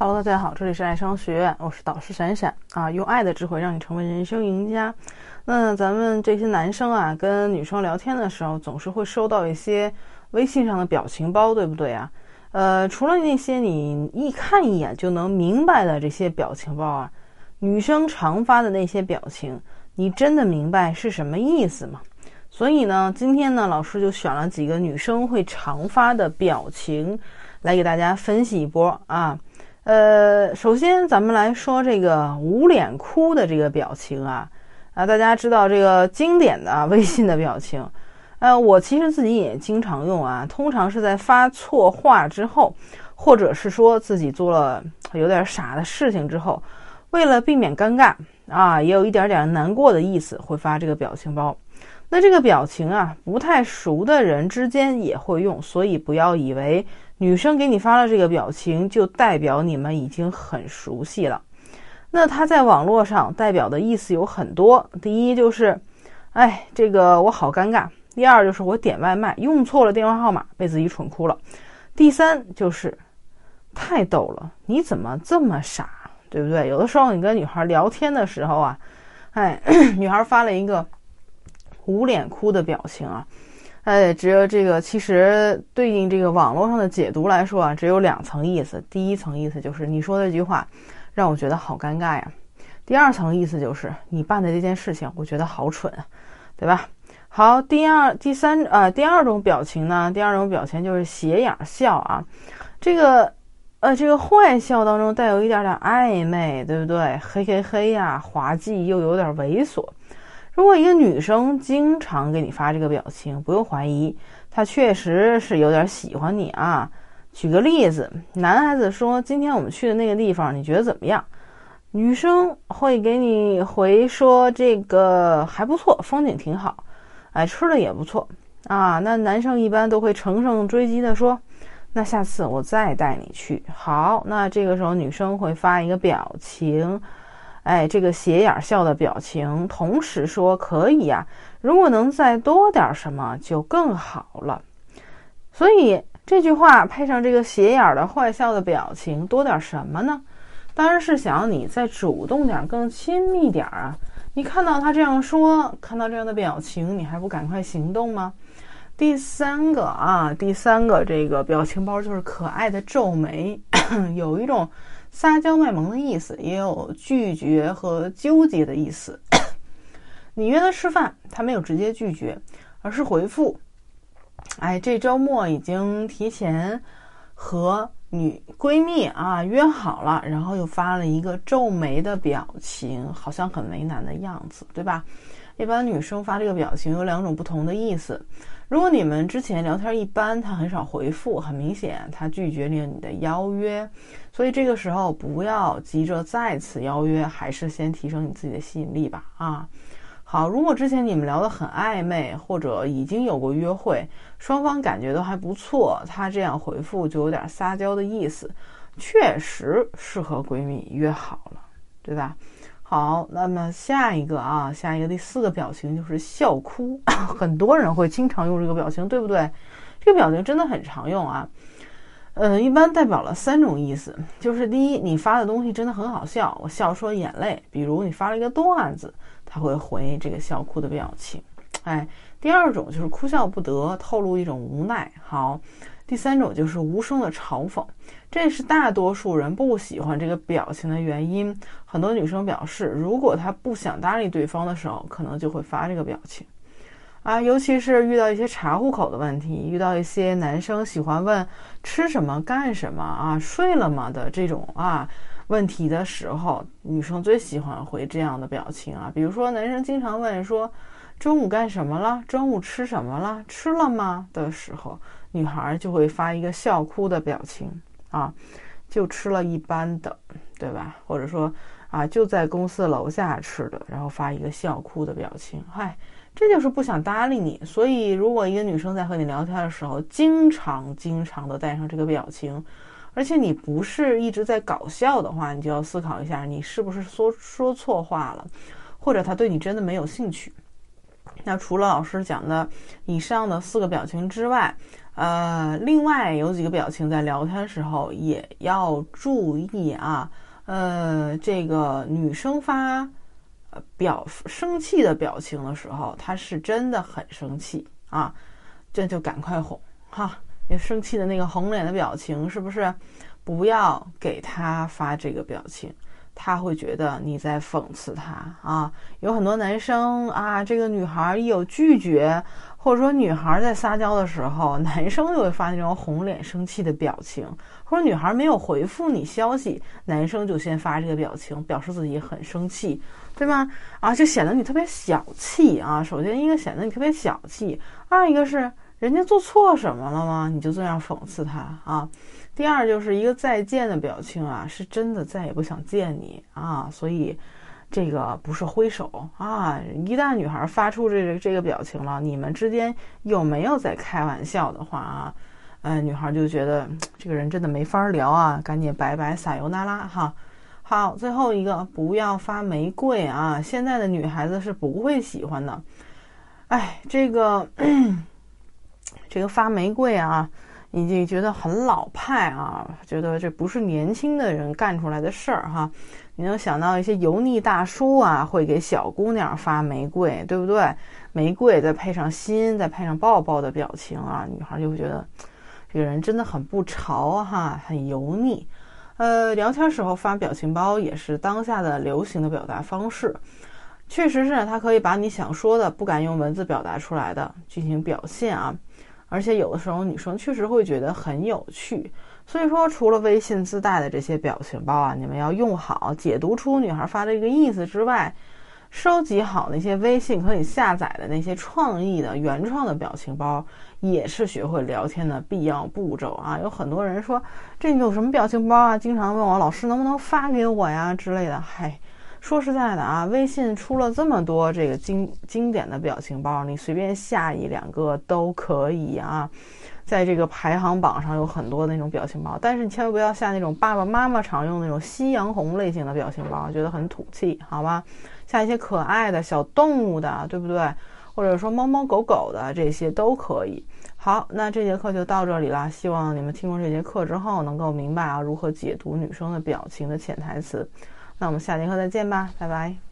Hello，大家好，这里是爱商学院，我是导师闪闪啊，用爱的智慧让你成为人生赢家。那咱们这些男生啊，跟女生聊天的时候，总是会收到一些微信上的表情包，对不对啊？呃，除了那些你一看一眼就能明白的这些表情包啊，女生常发的那些表情，你真的明白是什么意思吗？所以呢，今天呢，老师就选了几个女生会常发的表情，来给大家分析一波啊。呃，首先咱们来说这个捂脸哭的这个表情啊，啊，大家知道这个经典的微信的表情，呃，我其实自己也经常用啊，通常是在发错话之后，或者是说自己做了有点傻的事情之后，为了避免尴尬啊，也有一点点难过的意思，会发这个表情包。那这个表情啊，不太熟的人之间也会用，所以不要以为。女生给你发了这个表情，就代表你们已经很熟悉了。那它在网络上代表的意思有很多。第一就是，哎，这个我好尴尬。第二就是我点外卖用错了电话号码，被自己蠢哭了。第三就是，太逗了，你怎么这么傻，对不对？有的时候你跟女孩聊天的时候啊，哎，女孩发了一个捂脸哭的表情啊。哎，只有这个，其实对应这个网络上的解读来说啊，只有两层意思。第一层意思就是你说的这句话让我觉得好尴尬呀。第二层意思就是你办的这件事情我觉得好蠢啊，对吧？好，第二、第三呃，第二种表情呢，第二种表情就是斜眼笑啊。这个呃，这个坏笑当中带有一点点暧昧，对不对？嘿嘿嘿呀，滑稽又有点猥琐。如果一个女生经常给你发这个表情，不用怀疑，她确实是有点喜欢你啊。举个例子，男孩子说：“今天我们去的那个地方，你觉得怎么样？”女生会给你回说：“这个还不错，风景挺好，哎，吃的也不错啊。”那男生一般都会乘胜追击的说：“那下次我再带你去。”好，那这个时候女生会发一个表情。哎，这个斜眼笑的表情，同时说可以呀，如果能再多点什么就更好了。所以这句话配上这个斜眼的坏笑的表情，多点什么呢？当然是想要你再主动点，更亲密点啊！你看到他这样说，看到这样的表情，你还不赶快行动吗？第三个啊，第三个这个表情包就是可爱的皱眉，有一种。撒娇卖萌的意思，也有拒绝和纠结的意思。你约他吃饭，他没有直接拒绝，而是回复：“哎，这周末已经提前和女闺蜜啊约好了。”然后又发了一个皱眉的表情，好像很为难的样子，对吧？一般女生发这个表情有两种不同的意思。如果你们之前聊天一般，他很少回复，很明显他拒绝了你的邀约，所以这个时候不要急着再次邀约，还是先提升你自己的吸引力吧。啊，好，如果之前你们聊得很暧昧，或者已经有过约会，双方感觉都还不错，他这样回复就有点撒娇的意思，确实是和闺蜜约好了，对吧？好，那么下一个啊，下一个第四个表情就是笑哭，很多人会经常用这个表情，对不对？这个表情真的很常用啊，呃，一般代表了三种意思，就是第一，你发的东西真的很好笑，我笑出了眼泪，比如你发了一个段子，他会回这个笑哭的表情，哎，第二种就是哭笑不得，透露一种无奈，好。第三种就是无声的嘲讽，这是大多数人不喜欢这个表情的原因。很多女生表示，如果她不想搭理对方的时候，可能就会发这个表情。啊，尤其是遇到一些查户口的问题，遇到一些男生喜欢问吃什么、干什么啊、睡了吗的这种啊问题的时候，女生最喜欢回这样的表情啊。比如说，男生经常问说。中午干什么了？中午吃什么了？吃了吗？的时候，女孩就会发一个笑哭的表情啊，就吃了一般的，对吧？或者说啊，就在公司楼下吃的，然后发一个笑哭的表情。嗨，这就是不想搭理你。所以，如果一个女生在和你聊天的时候，经常经常的带上这个表情，而且你不是一直在搞笑的话，你就要思考一下，你是不是说说错话了，或者她对你真的没有兴趣。那除了老师讲的以上的四个表情之外，呃，另外有几个表情在聊天时候也要注意啊。呃，这个女生发表生气的表情的时候，他是真的很生气啊，这就赶快哄哈。也生气的那个红脸的表情，是不是？不要给他发这个表情。他会觉得你在讽刺他啊，有很多男生啊，这个女孩一有拒绝，或者说女孩在撒娇的时候，男生就会发那种红脸生气的表情，或者女孩没有回复你消息，男生就先发这个表情，表示自己很生气，对吗？啊，就显得你特别小气啊。首先一个显得你特别小气，二一个是人家做错什么了吗？你就这样讽刺他啊。第二就是一个再见的表情啊，是真的再也不想见你啊，所以这个不是挥手啊。一旦女孩发出这个这个表情了，你们之间有没有在开玩笑的话啊？呃，女孩就觉得这个人真的没法聊啊，赶紧拜拜，撒由那拉哈。好，最后一个不要发玫瑰啊，现在的女孩子是不会喜欢的。哎，这个这个发玫瑰啊。已经觉得很老派啊，觉得这不是年轻的人干出来的事儿哈。你能想到一些油腻大叔啊，会给小姑娘发玫瑰，对不对？玫瑰再配上心，再配上抱抱的表情啊，女孩就会觉得这个人真的很不潮哈，很油腻。呃，聊天时候发表情包也是当下的流行的表达方式，确实是它可以把你想说的不敢用文字表达出来的进行表现啊。而且有的时候女生确实会觉得很有趣，所以说除了微信自带的这些表情包啊，你们要用好，解读出女孩发的一个意思之外，收集好那些微信可以下载的那些创意的原创的表情包，也是学会聊天的必要步骤啊。有很多人说这有什么表情包啊，经常问我老师能不能发给我呀之类的，嗨。说实在的啊，微信出了这么多这个经经典的表情包，你随便下一两个都可以啊。在这个排行榜上有很多那种表情包，但是你千万不要下那种爸爸妈妈常用那种夕阳红类型的表情包，觉得很土气，好吧？下一些可爱的小动物的，对不对？或者说猫猫狗狗的这些都可以。好，那这节课就到这里了。希望你们听过这节课之后，能够明白啊如何解读女生的表情的潜台词。那我们下节课再见吧，拜拜。